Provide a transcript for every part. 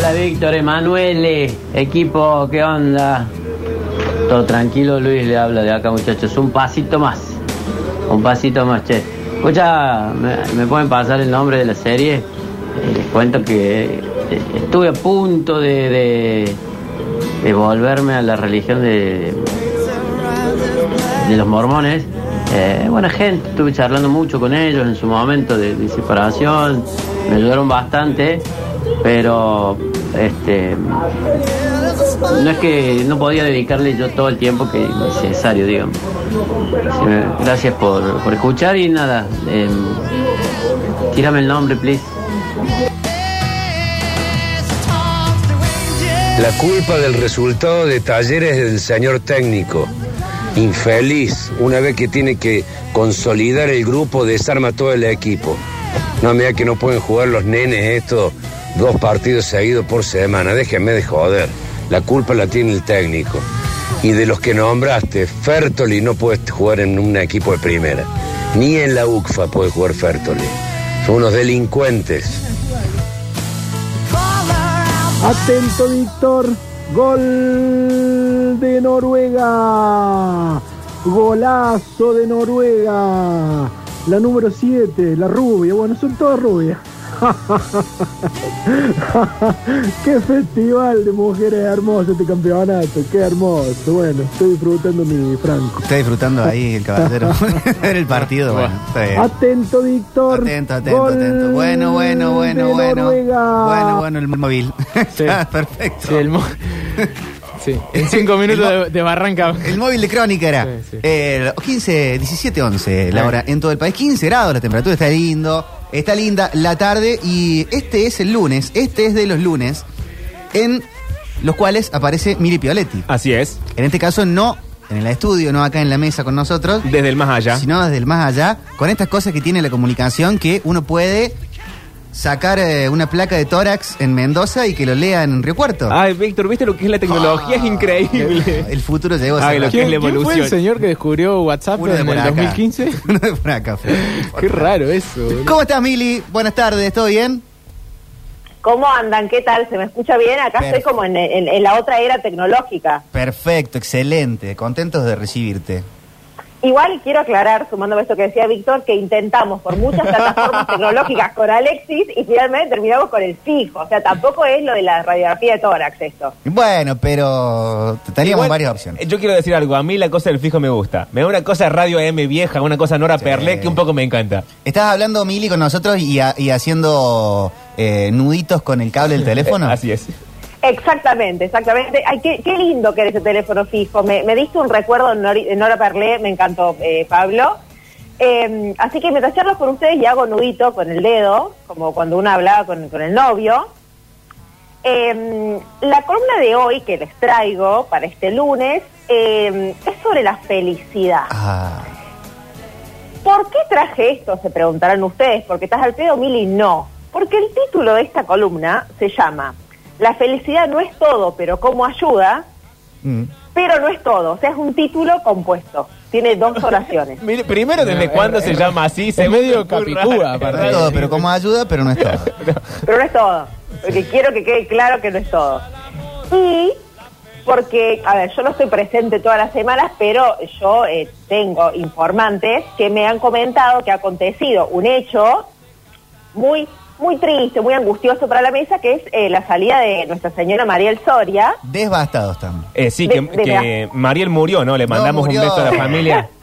Hola Víctor, Emanuele, equipo, ¿qué onda? Todo tranquilo, Luis le habla de acá muchachos, un pasito más, un pasito más, che. Escucha, ¿me, pueden pasar el nombre de la serie? Eh, les cuento que eh, estuve a punto de, volverme a la religión de, de los mormones. Eh, buena gente, estuve charlando mucho con ellos en su momento de, de separación, me ayudaron bastante, pero este no es que no podía dedicarle yo todo el tiempo que es necesario, digamos. Gracias por, por escuchar y nada, eh, tírame el nombre, please. La culpa del resultado de talleres es del señor técnico. Infeliz, una vez que tiene que consolidar el grupo, desarma todo el equipo. No, mira que no pueden jugar los nenes estos dos partidos seguidos por semana. Déjenme de joder. La culpa la tiene el técnico. Y de los que nombraste, Fertoli no puede jugar en un equipo de primera. Ni en la UCFA puede jugar Fertoli. Son unos delincuentes. Atento, Víctor. Gol de Noruega. Golazo de Noruega. La número 7, la rubia. Bueno, son todas rubias. Qué festival de mujeres hermosas este campeonato. Qué hermoso. Bueno, estoy disfrutando mi Franco. Está disfrutando ahí el caballero ver el partido. Bueno, está bien. Atento, Víctor. Atento, atento, Gol atento. Bueno, bueno, bueno, bueno. Noruega. Bueno, bueno, el móvil. Está perfecto. Sí, el mo- Sí, en cinco minutos de, de Barranca. El móvil de crónica era Sí, sí. eh, 15, 17, 11 la hora en todo el país. 15 grados, la temperatura está lindo, está linda la tarde y este es el lunes, este es de los lunes en los cuales aparece Miri Pioletti. Así es, En este caso no en el estudio, no acá en la mesa con nosotros, desde el más allá. sino desde el más allá, con estas cosas que tiene la comunicación que uno puede sacar eh, una placa de tórax en Mendoza y que lo lean en Río Cuarto. Ay, Víctor, ¿viste lo que es la tecnología? Es increíble. El futuro llegó a Ay, ser lo rápido. que es la ¿Quién, quién fue evolución. el señor que descubrió WhatsApp Uno de en por el acá. 2015? Uno de por acá. fue. Qué raro eso. boludo. ¿Cómo estás, Mili? Buenas tardes, ¿todo bien? ¿Cómo andan? ¿Qué tal? ¿Se me escucha bien? Acá Perfecto. estoy como en, en- en la otra era tecnológica. Perfecto, excelente. Contentos de recibirte. Igual quiero aclarar, sumando a esto que decía Víctor, que intentamos por muchas plataformas tecnológicas con Alexis y finalmente terminamos con el fijo. O sea, tampoco es lo de la radiografía de tórax esto. Bueno, pero teníamos Igual, varias opciones. eh, Yo quiero decir algo, a mí la cosa del fijo me gusta. Me da una cosa radio M vieja, una cosa Nora Perlé que un poco me encanta. ¿Estás hablando, Mili, con nosotros y, ha- y haciendo eh, nuditos con el cable del teléfono? Así es. Exactamente, exactamente. Ay, qué, qué lindo que era ese teléfono fijo. Me, me diste un recuerdo en Nori- Nora Perlé, me encantó, eh, Pablo. Eh, así que mientras charlo con ustedes y hago nudito con el dedo, como cuando uno hablaba con, con el novio, eh, la columna de hoy que les traigo para este lunes eh, es sobre la felicidad. Ah, ¿Por qué traje esto? Se preguntarán ustedes. ¿Porque estás al pedo, Mili? No. Porque el título de esta columna se llama La felicidad no es todo, pero cómo ayuda, mm. pero no es todo. O sea, es un título compuesto. Tiene dos oraciones. Mire, primero, ¿desde No, cuándo se llama así? es Segundo, medio capicúa, raro. aparte. No es todo, pero como ayuda, pero no es todo. Pero no es todo. Porque quiero que quede claro que no es todo. Y porque, a ver, yo no estoy presente todas las semanas, pero yo eh, tengo informantes que me han comentado que ha acontecido un hecho muy, muy triste, muy angustioso para la mesa, que es eh, la salida de Nuestra Señora Mariel Soria. Devastados estamos. Eh, sí, De- que, de que Mariel murió, ¿no? Le mandamos un beso a la familia.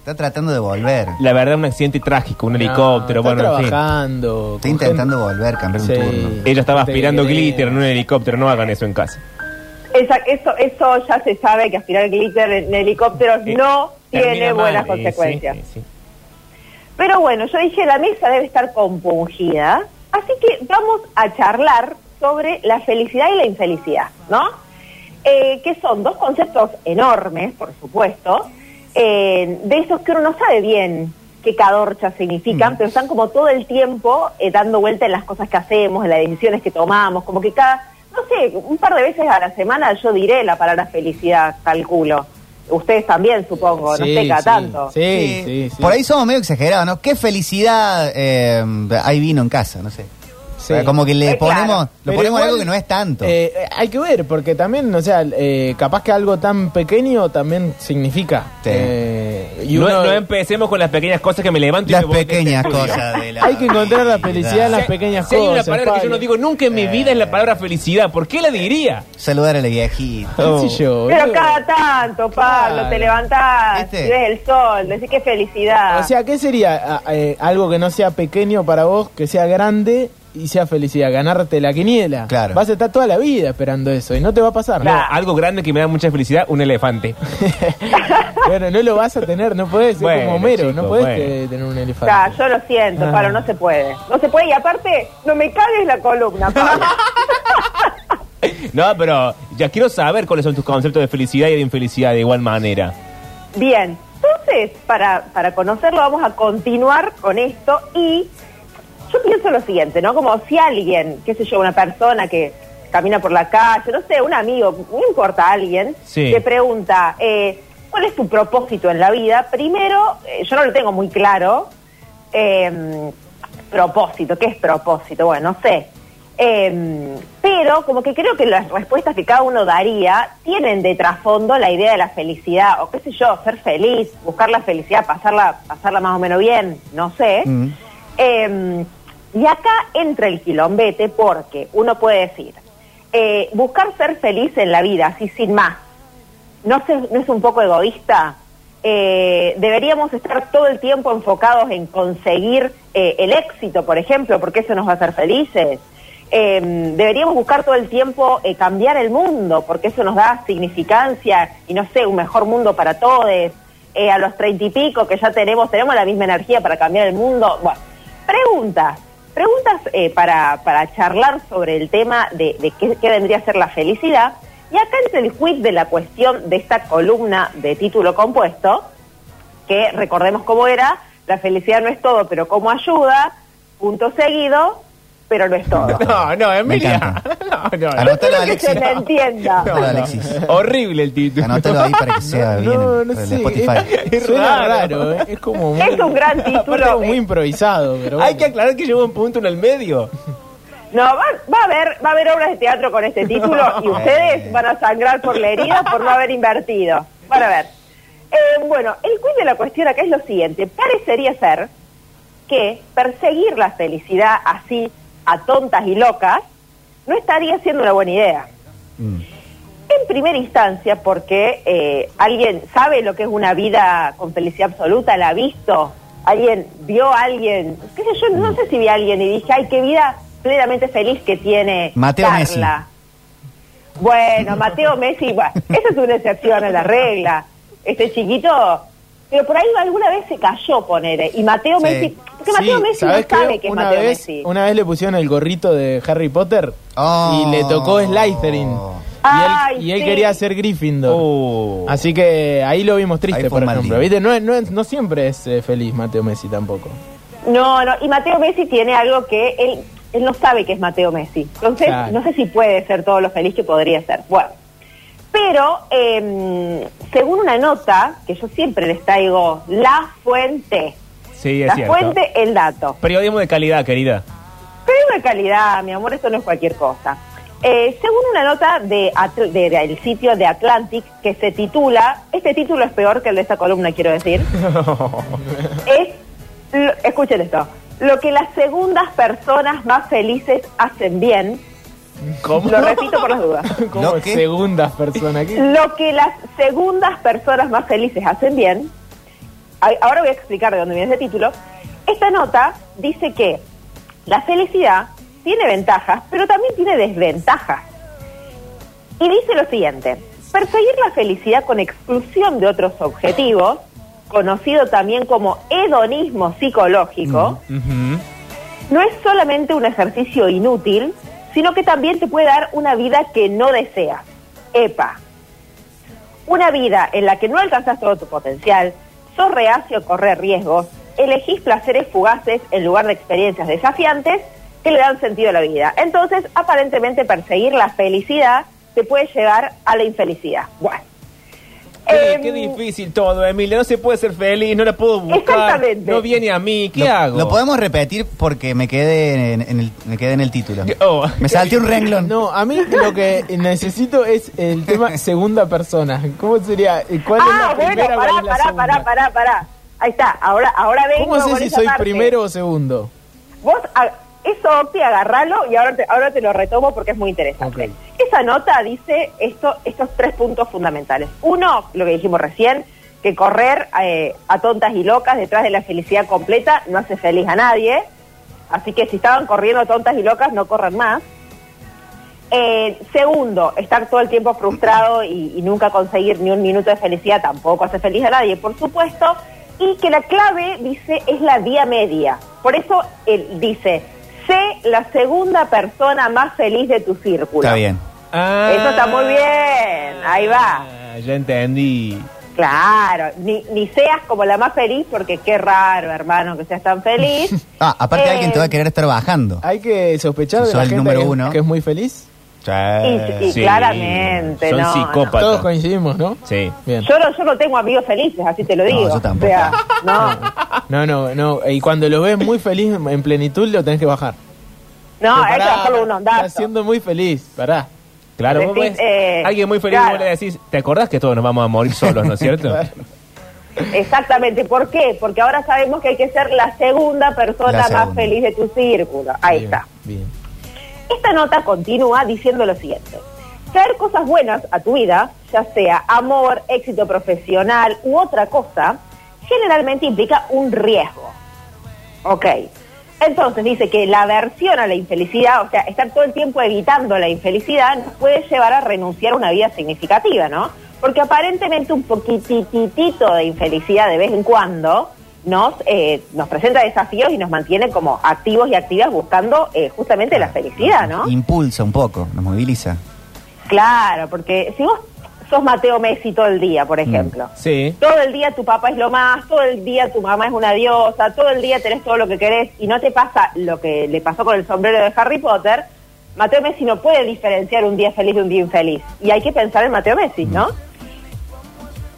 Está tratando de volver. La verdad, un accidente trágico, un helicóptero, No, está bueno, en fin. trabajando. Está intentando volver, cambiar un Sí. turno. Ella estaba aspirando glitter en un helicóptero, no hagan eso en casa. Esa- eso, eso ya se sabe que aspirar glitter en helicópteros Eh, no tiene mal, buenas eh, consecuencias. sí, sí. Pero bueno, yo dije, la mesa debe estar compungida, así que vamos a charlar sobre la felicidad y la infelicidad, ¿no? Eh, que son dos conceptos enormes, por supuesto, eh, de esos que uno no sabe bien qué cadorcha significan, pero están como todo el tiempo eh, dando vuelta en las cosas que hacemos, en las decisiones que tomamos, como que cada, no sé, un par de veces a la semana yo diré la palabra felicidad, calculo. Ustedes también, supongo, no Sí, sé, cada sí, tanto. Sí, sí, sí. Por ahí somos medio exagerados, ¿no? Qué felicidad eh, hay vino en casa, no sé. Sí. Como que le Eh, claro. ponemos, lo ponemos igual, algo que no es tanto. eh, eh, hay que ver, porque también, o sea, eh, capaz que algo tan pequeño también significa. Sí. Eh, y no, uno- no empecemos con las pequeñas cosas que me levanto y Las me de este pequeñas cosas de la hay que encontrar la felicidad en las Si- pequeñas si hay cosas. una palabra que yo no digo nunca en mi vida es la palabra felicidad. ¿Por qué la diría? Saludar a la viejita. ¿Qué sé yo? Pero cada tanto, Pablo, Claro. te levantás, ¿Viste? y ves el sol, decís qué felicidad. O sea, ¿qué sería eh, algo que no sea pequeño para vos, que sea grande y sea felicidad? Ganarte la quiniela. Claro. Vas a estar toda la vida esperando eso y no te va a pasar. No, Claro. algo grande que me da mucha felicidad, un elefante. Pero no lo vas a tener, no podés ser Bueno, como Homero, chico, no podés bueno. que- tener un elefante. Ya, yo lo siento, Ah. Pablo, no se puede. No se puede, y aparte, no me cagues la columna, Pablo. No, pero ya quiero saber cuáles son tus conceptos de felicidad y de infelicidad de igual manera. Bien, entonces, para, para conocerlo, vamos a continuar con esto y yo pienso lo siguiente, ¿no? Como si alguien, qué sé yo, una persona que camina por la calle, no sé, un amigo, no importa, alguien, Sí. te pregunta, eh, ¿cuál es tu propósito en la vida? Primero, eh, yo no lo tengo muy claro, eh, propósito, ¿qué es propósito? Bueno, no sé. Eh, pero como que creo que las respuestas que cada uno daría tienen de trasfondo la idea de la felicidad, o qué sé yo, ser feliz, buscar la felicidad, pasarla, pasarla más o menos bien, no sé. Mm. Eh, y acá entra el quilombete porque uno puede decir, eh, buscar ser feliz en la vida, así sin más, ¿no, es un poco egoísta? Eh, deberíamos estar todo el tiempo enfocados en conseguir eh, el éxito, por ejemplo, porque eso nos va a hacer felices. Eh, deberíamos buscar todo el tiempo cambiar el mundo, porque eso nos da significancia y no sé, un mejor mundo para todos. A los treinta y pico que ya tenemos, tenemos la misma energía para cambiar el mundo. Bueno, preguntas, preguntas eh, para, para charlar sobre el tema de, qué, qué vendría a ser la felicidad. Y acá entra el quiz de la cuestión de esta columna de título compuesto, que recordemos cómo era, la felicidad no es todo, pero cómo ayuda, punto seguido, pero no es todo. No, no, Emilia. No, no, no. Anótalo, que Alexis. se me entienda. Anótalo, Alexis. Horrible el título. Anótalo ahí para que sea bien No, no sé. Spotify. Es, Es suena raro. raro, ¿eh? es como muy, Es un gran título, muy improvisado, pero Hay bueno. que aclarar que llevo un punto en el medio. No, va, va a haber, va a haber obras de teatro con este título y ustedes van a sangrar por la herida por no haber invertido. Van a ver. Eh, bueno, el quiz de la cuestión acá es lo siguiente. Parecería ser que perseguir la felicidad así a tontas y locas no estaría siendo una buena idea. En primera instancia, porque eh, alguien sabe lo que es una vida con felicidad absoluta, la ha visto, alguien vio a alguien, qué sé yo, no sé si vi a alguien y dije, ay, qué vida plenamente feliz que tiene Mateo Carla. Bueno, Mateo Messi, bueno, esa es una excepción a la regla. Este chiquito, pero por ahí alguna vez se cayó, poner y Mateo Sí. Messi, porque Sí, Mateo Messi no sabe que es una Mateo vez, Messi. Una vez le pusieron el gorrito de Harry Potter Oh. y le tocó Slytherin. Y Ay, él, y él sí. quería ser Gryffindor. Oh. Así que ahí lo vimos triste, por ejemplo. ¿Viste? No, es- no, no siempre es eh, feliz Mateo Messi tampoco. No, no, y Mateo Messi tiene algo que él, él no sabe que es Mateo Messi. Entonces, Claro. no sé si puede ser todo lo feliz que podría ser. Bueno, pero eh, según una nota, que yo siempre les traigo la fuente, Sí, es la cierto. fuente, el dato. Periodismo de calidad, querida. Pero es de calidad, mi amor, esto no es cualquier cosa. Eh, según una nota de, Atl- de- del sitio de Atlantic que se titula, este título es peor que el de esta columna, quiero decir, es, lo- escuchen esto, lo que las segundas personas más felices hacen bien, ¿Cómo? lo repito por las dudas, Como ¿Lo segundas personas. ¿Qué? lo que las segundas personas más felices hacen bien, ahora voy a explicar de dónde viene ese título, esta nota dice que la felicidad tiene ventajas, pero también tiene desventajas. Y dice lo siguiente, perseguir la felicidad con exclusión de otros objetivos, conocido también como hedonismo psicológico, Ujú. no es solamente un ejercicio inútil, sino que también te puede dar una vida que no deseas. Epa. Una vida en la que no alcanzas todo tu potencial, sos reacio a correr riesgos, elegís placeres fugaces en lugar de experiencias desafiantes que le dan sentido a la vida. Entonces, aparentemente perseguir la felicidad te puede llevar a la infelicidad. Bueno. Qué, Em, qué difícil todo, Emilia. No se puede ser feliz, no la puedo buscar. Exactamente. No viene a mí. ¿Qué lo, hago? lo podemos repetir porque me quedé en, en el, me quedé en el título. Oh. Me salté un renglón. No, a mí lo que necesito es el tema segunda persona. ¿Cómo sería? ¿Cuál es Ah, la bueno, primera? pará, es pará, segunda? pará, pará, pará. Ahí está, ahora, ahora vengo ¿Cómo sé si soy parte. primero o segundo? Vos, a- eso, Octi, agarralo y ahora te, ahora te lo retomo porque es muy interesante. Esa nota dice esto, estos tres puntos fundamentales. Uno, lo que dijimos recién, que correr eh, a tontas y locas detrás de la felicidad completa no hace feliz a nadie. Así que si estaban corriendo tontas y locas, no corran más. Eh, segundo, estar todo el tiempo frustrado y, y nunca conseguir ni un minuto de felicidad tampoco hace feliz a nadie, por supuesto. Y que la clave, dice, es la vía media. Por eso él dice, sé la segunda persona más feliz de tu círculo. Está bien. Ah. Eso está muy bien, ahí va. Ah, ya entendí. Claro, ni, ni seas como la más feliz, porque qué raro, hermano, que seas tan feliz. Ah, aparte Eh, alguien te va a querer estar bajando. Hay que sospechar Si de sos la el gente número que, uno. que es muy feliz. Y, y Sí. claramente, Son no, psicópatas. Todos coincidimos, ¿no? Sí. Bien. Yo no, yo no tengo amigos felices, así te lo No, digo. yo tampoco. O sea, no, No, no, no. Y cuando lo ves muy feliz en plenitud, lo tenés que bajar. no, Pero hay que pará, bajarle un ondazo. Estás siendo muy feliz. Pará. Claro, vos ves, eh, alguien muy feliz claro. vos le decís, ¿te acordás que todos nos vamos a morir solos, no es cierto? Claro. Exactamente, ¿por qué? Porque ahora sabemos que hay que ser la segunda persona La más feliz de tu círculo. Ahí Bien, está. Bien. Esta nota continúa diciendo lo siguiente. Traer cosas buenas a tu vida, ya sea amor, éxito profesional u otra cosa, generalmente implica un riesgo. Ok. Entonces dice que la aversión a la infelicidad, o sea, estar todo el tiempo evitando la infelicidad, nos puede llevar a renunciar a una vida significativa, ¿no? Porque aparentemente un poquititito de infelicidad de vez en cuando nos, eh, nos presenta desafíos y nos mantiene como activos y activas buscando eh, justamente la felicidad, ¿no? Impulsa un poco, nos moviliza. Claro, porque si vos sos Mateo Messi todo el día, por ejemplo, Sí. todo el día tu papá es lo más, todo el día tu mamá es una diosa, todo el día tenés todo lo que querés y no te pasa lo que le pasó con el sombrero de Harry Potter, Mateo Messi no puede diferenciar un día feliz de un día infeliz. Y hay que pensar en Mateo Messi, ¿no?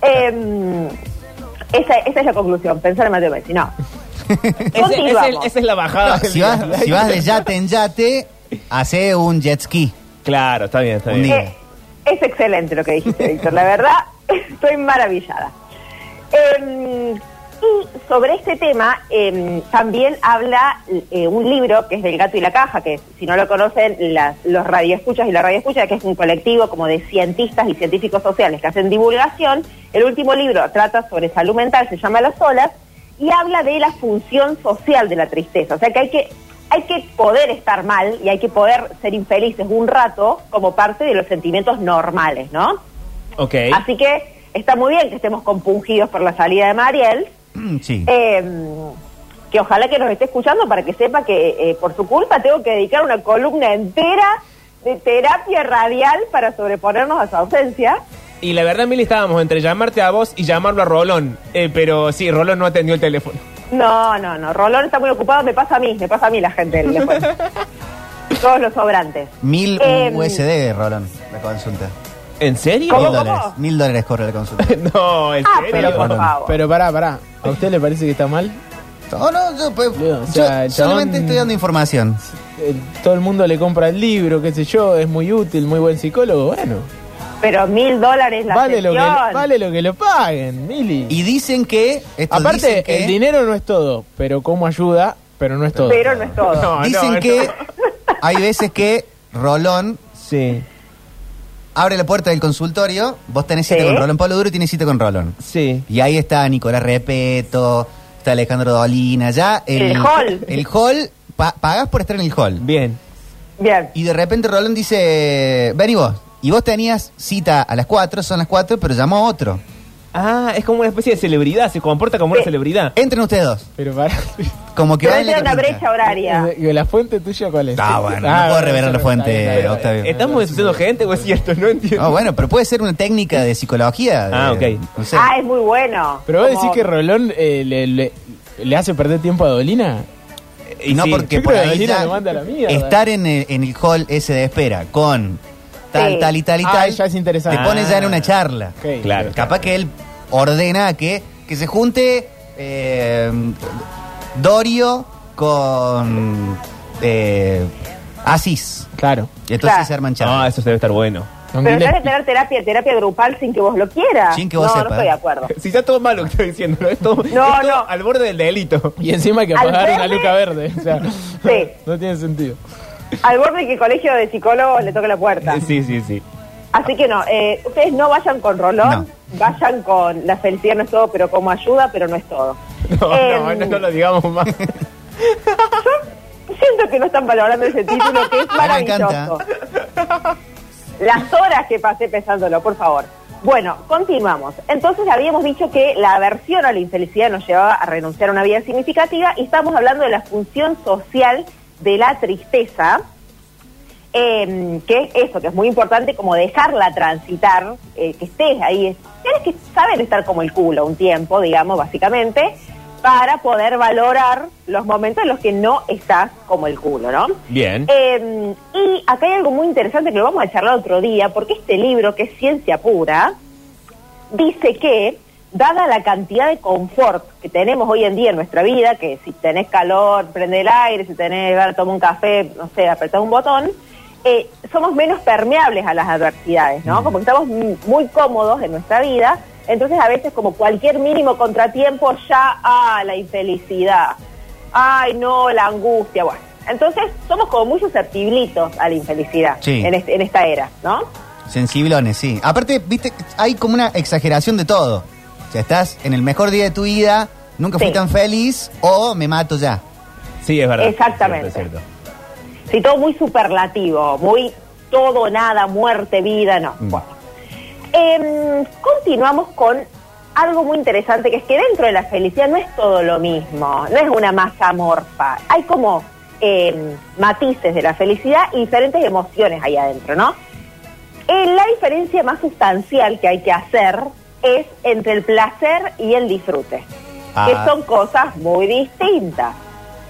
Em, esa, esa es la conclusión, pensar en Mateo Messi, no. Ese- ese- Continuamos. esa es la bajada. si, vas, si vas de yate en yate, hace un jet ski. Claro, está bien, está Un bien. día. Eh, es excelente lo que dijiste, Víctor. La verdad, estoy maravillada. Eh, y sobre este tema eh, también habla eh, un libro que es del Gato y la Caja, que si no lo conocen, las, los radioescuchas y la radioescucha, que es un colectivo como de cientistas y científicos sociales que hacen divulgación. El último libro trata sobre salud mental, se llama Las olas, y habla de la función social de la tristeza. O sea que hay que hay que poder estar mal y hay que poder ser infelices un rato como parte de los sentimientos normales, ¿no? Ok. Así que está muy bien que estemos compungidos por la salida de Mariel, Sí. eh, que ojalá que nos esté escuchando para que sepa que eh, por su culpa tengo que dedicar una columna entera de terapia radial para sobreponernos a su ausencia. Y la verdad, Mili, estábamos entre llamarte a vos y llamarlo a Rolón. Eh, pero sí, Rolón no atendió el teléfono. No, no, no, Rolón está muy ocupado, me pasa a mí, me pasa a mí la gente. Todos los sobrantes. Mil Em, USD, Rolón, la consulta. ¿En serio? ¿Cómo, Mil cómo? dólares. Mil dólares corre la consulta. no, ¿en Ah, serio? pero por favor. Pero pará, pará. ¿A usted le parece que está mal? No, no, yo, pues, Leo, o yo sea, el solamente estoy dando información. Eh, todo el mundo le compra el libro, qué sé yo, es muy útil, muy buen psicólogo. Bueno, Pero mil dólares la vale lo, que, sesión. vale lo que lo paguen, Mili. Y dicen que. Aparte, dicen que, el dinero no es todo, pero cómo ayuda, pero no es todo. Pero no es todo. No, Dicen no, que no. hay veces que Rolón Sí, abre la puerta del consultorio, vos tenés cita Sí. con Rolón Pablo Duro y tienes cita con Rolón. sí. Y ahí está Nicolás Repeto, está Alejandro Dolina, ya el, El hall. El hall, pa- pagás por estar en el hall. Bien. Bien. Y de repente Rolón dice, ven y vos. Y vos tenías cita a las 4, son las 4, pero llamó otro. Ah, es como una especie de celebridad, se comporta como una Sí. celebridad. Entren ustedes dos. Pero para. Como que Pero va en la una brecha horaria. ¿Y la fuente tuya cuál es? Ah, bueno, no Ah, puedo bueno, revelar la no- fuente. Octavio. ¿Estamos denunciando gente o es cierto? No entiendo. No, bueno, pero puede ser una técnica de psicología. de- Ah, ok. No sé. Ah, es muy bueno. Pero vos Como- decís que Rolón eh, le, le- le hace perder tiempo a Dolina. y no sí, porque yo por que ahí Dolina ya lo manda a la mierda. estar en el, en el hall ese de espera con tal, Sí. tal y tal y Ah, tal. ya es interesante. Te pones ya en una charla. Ok. Claro. Capaz que él ordena que, que se junte eh, Dorio con eh, Asís. Claro. Y entonces Claro. se arman Ah, charlas. eso debe estar bueno. Pero que Gillespie. tener terapia, terapia grupal sin que vos lo quieras. Sin que vos no, sepas. no estoy de acuerdo. Si está todo mal lo que estoy diciendo, ¿no? Esto, No, esto no. al borde del delito. Y encima hay que Al pagar una verde- luca verde. O sea, Sí. no tiene sentido. Al borde que el colegio de psicólogos le toque la puerta. Sí, sí, sí. Así que no, eh, ustedes no vayan con Rolón, No. vayan con la felicidad no es todo, pero como ayuda, pero no es todo. No, Em, no, no, no lo digamos más. Siento que no están valorando ese título, que es maravilloso. Las horas que pasé pensándolo, por favor. Bueno, continuamos. Entonces habíamos dicho que la aversión a la infelicidad nos llevaba a renunciar a una vida significativa y estamos hablando de la función social de la tristeza, eh, que es eso, que es muy importante como dejarla transitar, eh, que estés ahí. Tienes que saber estar como el culo un tiempo, digamos, básicamente, para poder valorar los momentos en los que no estás como el culo, ¿no? Bien. Eh, y acá hay algo muy interesante que lo vamos a charlar otro día, porque este libro, que es ciencia pura, dice que, dada la cantidad de confort que tenemos hoy en día en nuestra vida, que si tenés calor, prende el aire, si tenés toma un café, no sé, apretás un botón, eh, somos menos permeables a las adversidades, ¿no? Como que estamos muy cómodos en nuestra vida, entonces a veces como cualquier mínimo contratiempo ya, ah, la infelicidad, ay, no, la angustia, bueno. Entonces somos como muy susceptiblitos a la infelicidad Sí. en, este- en esta era, ¿no? Sensiblones, sí. Aparte, viste, hay como una exageración de todo. O sea, estás en el mejor día de tu vida, nunca fui Sí. tan feliz, o me mato ya. Sí, es verdad. Exactamente. Es cierto, es cierto. Sí, todo muy superlativo, muy todo, nada, muerte, vida, no. Mm. Bueno. Em, continuamos con algo muy interesante, que es que dentro de la felicidad no es todo lo mismo, no es una masa amorfa. Hay como em, matices de la felicidad y diferentes emociones ahí adentro, ¿no? Eh, la diferencia más sustancial que hay que hacer es entre el placer y el disfrute, Ah. que son cosas muy distintas.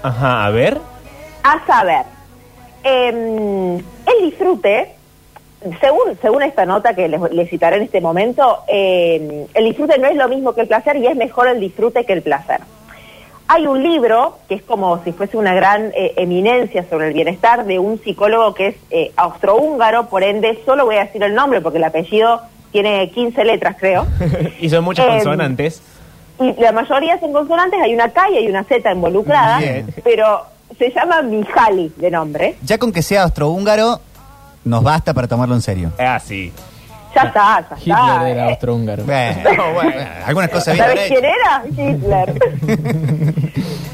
Ajá, a ver. A saber, em, el disfrute, según, según esta nota que les, les citaré en este momento, em, el disfrute no es lo mismo que el placer y es mejor el disfrute que el placer. Hay un libro que es como si fuese una gran eh, eminencia sobre el bienestar de un psicólogo que es eh, austrohúngaro, por ende solo voy a decir el nombre porque el apellido tiene 15 letras creo. y son muchas Em, consonantes. Y la mayoría son consonantes, hay una K y hay una Z involucrada, Bien. pero se llama Mihaly de nombre. Ya con que sea austrohúngaro, nos basta para tomarlo en serio. Ah, sí. Ya está, ya Hitler está. era eh. austrohúngaro. Bueno, bueno, algunas cosas bien ¿Sabes quién era? Hitler.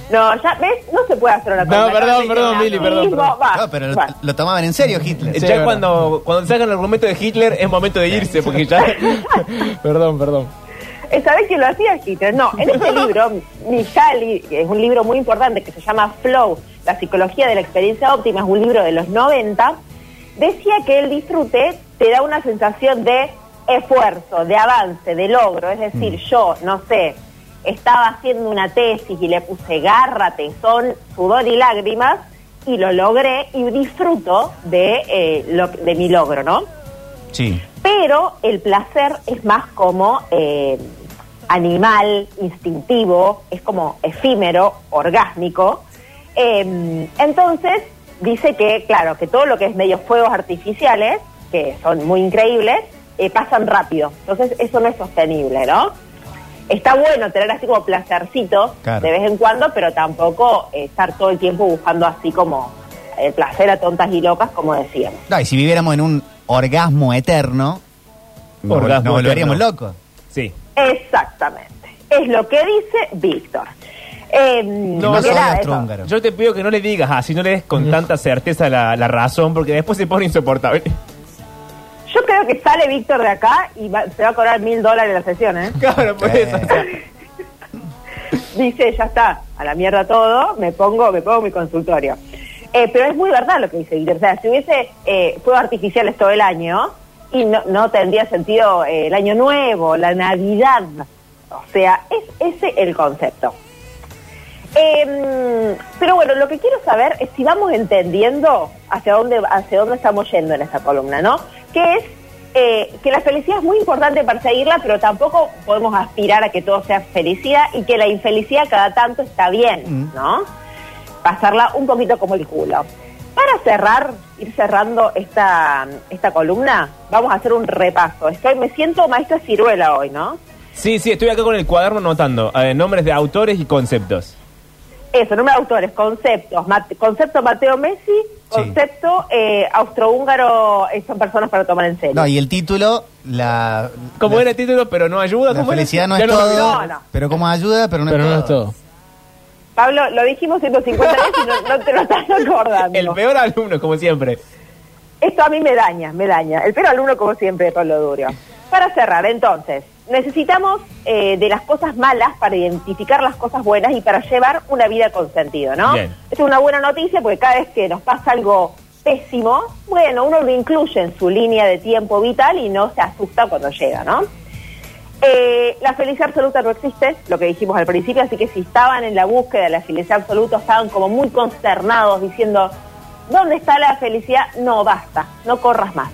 no, ya ves, no se puede hacer una cosa. No, perdón, perdón, Mili, perdón, perdón. No, pero lo, lo tomaban en serio, Hitler. Sí, ya verdad. cuando, cuando sacan el argumento de Hitler es momento de irse, porque ya. perdón, perdón. ¿Sabes quién lo hacía Hitler? No, en este libro, que es un libro muy importante que se llama Flow, la psicología de la experiencia óptima, es un libro de los 90, decía que el disfrute te da una sensación de esfuerzo, de avance, de logro. Es decir, yo, no sé, estaba haciendo una tesis y le puse garra, tesón, sudor y lágrimas y lo logré y disfruto de, eh, lo- de mi logro, ¿no? Sí. pero el placer es más como eh, animal, instintivo, es como efímero, orgásmico. Eh, entonces, dice que, claro, que todo lo que es medios fuegos artificiales, que son muy increíbles, eh, pasan rápido. Entonces, eso no es sostenible, ¿no? Está bueno tener así como placercitos Claro. de vez en cuando, pero tampoco eh, estar todo el tiempo buscando así como el placer a tontas y locas, como decíamos. No, y si viviéramos en un orgasmo eterno, nos, vol- Orgasmo nos volveríamos eterno. locos. Sí. Exactamente. Es lo que dice Víctor. Eh, No, no nada. Yo te pido que no le digas así, no le des con tanta certeza la, la razón, porque después se pone insoportable. Yo creo que sale Víctor de acá y va- se va a cobrar mil dólares la sesión, ¿eh? Claro, por eso. o sea, Dice, ya está, a la mierda todo, me pongo, me pongo mi consultorio. Eh, pero es muy verdad lo que dice Víctor. O sea, si hubiese eh, fuegos artificiales todo el año, y no, no tendría sentido eh, el año nuevo, la Navidad. O sea, es ese el concepto. Em, pero bueno, lo que quiero saber es si vamos entendiendo hacia dónde, hacia dónde estamos yendo en esta columna, ¿no? Que es eh, que la felicidad es muy importante perseguirla, pero tampoco podemos aspirar a que todo sea felicidad y que la infelicidad cada tanto está bien, ¿no? Pasarla un poquito como el culo. Para cerrar, ir cerrando esta, esta columna, vamos a hacer un repaso. Estoy, me siento maestra ciruela hoy, ¿no? Sí, sí, estoy acá con el cuaderno anotando eh, nombres de autores y conceptos. Eso, nombre de autores, conceptos. Mate- concepto Mateo Messi, concepto eh, austrohúngaro, eh, son personas para tomar en serio. No, y el título, la, Como la, era el título, pero no ayuda. la felicidad no es todo, olvidé. No, no. pero como ayuda, pero no Pero es no todo. es todo. Pablo, lo dijimos 150 veces y no, no te lo estás acordando. El peor alumno, como siempre. Esto a mí me daña, me daña. El peor alumno, como siempre, de Pablo Durio. Para cerrar, entonces, necesitamos eh, de las cosas malas para identificar las cosas buenas y para llevar una vida con sentido, ¿no? Bien. Es una buena noticia porque cada vez que nos pasa algo pésimo, bueno, uno lo incluye en su línea de tiempo vital y no se asusta cuando llega, ¿no? Eh, la felicidad absoluta no existe, lo que dijimos al principio, así que si estaban en la búsqueda de la felicidad absoluta, estaban como muy consternados diciendo, ¿dónde está la felicidad? No, basta, no corras más.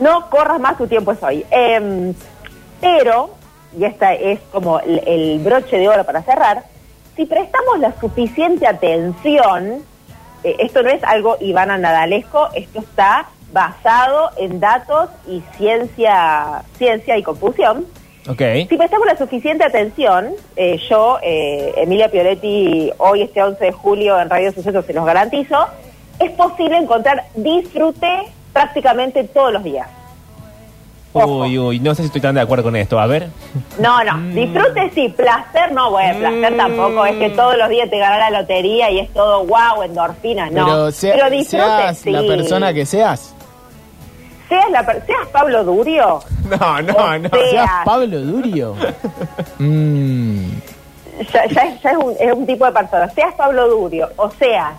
No corras más, tu tiempo es hoy. Em, pero, y esta es como el, el broche de oro para cerrar, si prestamos la suficiente atención, eh, esto no es algo Ivana Nadalesco, esto está basado en datos y ciencia, ciencia y confusión. Ok. Si prestamos la suficiente atención, eh, yo, eh, Emilia Pioretti, hoy este 11 de julio en Radio Sucesos se los garantizo, es posible encontrar disfrute prácticamente todos los días. Uy, uy, no sé si estoy tan de acuerdo con esto. A ver. No, no, disfrute sí, placer no, bueno, placer Mm. tampoco, es que todos los días te gana la lotería y es todo wow, endorfinas, no. Pero, sea- Pero disfrute seas sí. la persona que seas. Seas, la per- seas Pablo Durio, No, no, no. Seas Seas. Pablo Durio. Mm. ya, ya es, ya es un, es un tipo de persona, seas Pablo Durio, o seas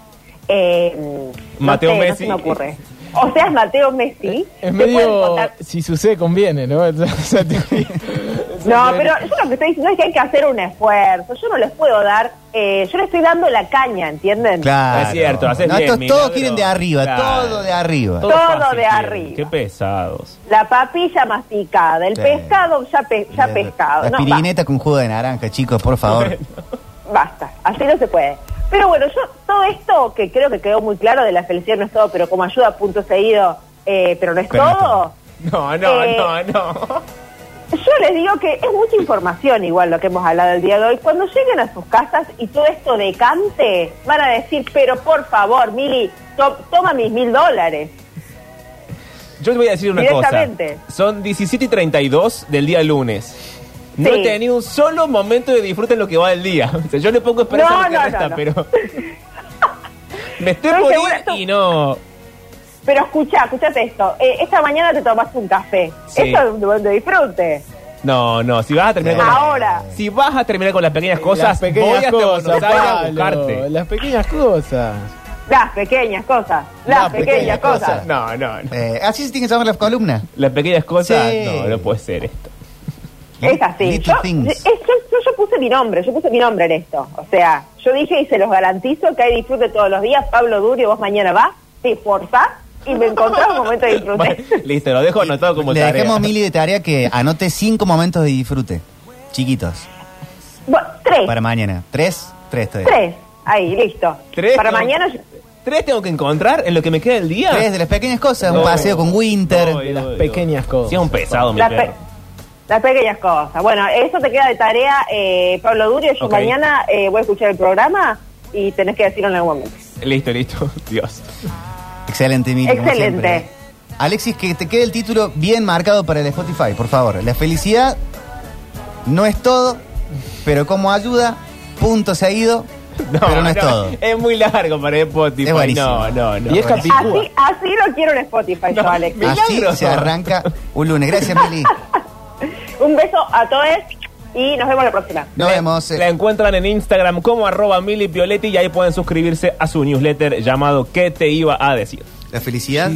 eh, no Mateo no Messi. se me ocurre. O seas Mateo Messi. Es pueden medio. contar- Si sucede, conviene, ¿no? Sea, No, pero yo lo que estoy diciendo es que hay que hacer un esfuerzo. Yo no les puedo dar, eh, yo les estoy dando la caña, ¿entienden? Claro. Es cierto, haces no, bien, estos todos quieren de arriba, Claro. todo de arriba. Todo fácil de quieren. arriba. Qué pesados. La papilla masticada, el Sí. pescado ya, pe- ya La- pescado. La No, pirineta con jugo de naranja, chicos, por favor. ba- basta, así no se puede. Pero bueno, yo todo esto que creo que quedó muy claro de la felicidad no es todo, pero como ayuda punto seguido, eh, pero no es Pero todo. No, no, Eh, no, no. Yo les digo que es mucha información igual lo que hemos hablado el día de hoy. Cuando lleguen a sus casas y todo esto decante, van a decir, pero por favor, Mili, to- toma mis mil dólares. Yo te voy a decir una cosa. Son 17 y 32 del día lunes. No Sí. he tenido un solo momento de disfrute en lo que va del día. O sea, yo le pongo esperanza No, a lo que no, resta, no, no. pero. Me estoy Estoy por ir y no. Pero escucha, escuchate esto. Eh, esta mañana te tomaste un café. Sí. Esto es un momento de disfrute. No, no, si vas a terminar con las- Ahora. si vas a terminar con las pequeñas cosas, las pequeñas voy hasta cosas, Buenos Aires a buscarte. Las pequeñas cosas. Las pequeñas cosas. Las, Las pequeñas, pequeñas cosas. cosas. No, no, no. Eh, así se tiene que llamar la columna. Las pequeñas cosas, Sí. no, no puede ser esto. Es así. Yo, es- yo, yo- yo puse mi nombre, yo puse mi nombre en esto. O sea, yo dije y se los garantizo que hay disfrute todos los días. Pablo Durio, vos mañana vas, te esforzás y me encontrás un momento de disfrute. Bueno, listo, lo dejo anotado como Le tarea. dejemos a Mili de tarea que anote cinco momentos de disfrute. Chiquitos. Bueno, tres. Para mañana. ¿Tres? Tres todavía. Tres. Ahí, listo. Tres, Para no. mañana. ¿Tres tengo que encontrar en lo que me queda del día? Tres de las pequeñas cosas. Un paseo con Winter. No, De las pequeñas cosas. Sí, es un pesado, mi perro. Las pequeñas cosas. Bueno, eso te queda de tarea, eh, Pablo Durio. Yo mañana eh, voy a escuchar el programa y tenés que decirlo en algún momento. Listo, listo. Dios. Excelente, como Excelente. Alexis, que te quede el título bien marcado para el Spotify, por favor. La felicidad no es todo, pero como ayuda, punto seguido, pero no es todo. Es muy largo para Spotify. Es buenísimo. no, no, no. Y es capicúa. Así, así lo quiero en Spotify, yo, No, Alex. mi- Así milagro. se arranca un lunes. Gracias, Mili. Un beso a todos y nos vemos la próxima. Nos vemos. eh. La encuentran en Instagram como arroba Mili Pioletti y ahí pueden suscribirse a su newsletter llamado ¿Qué te iba a decir? La felicidad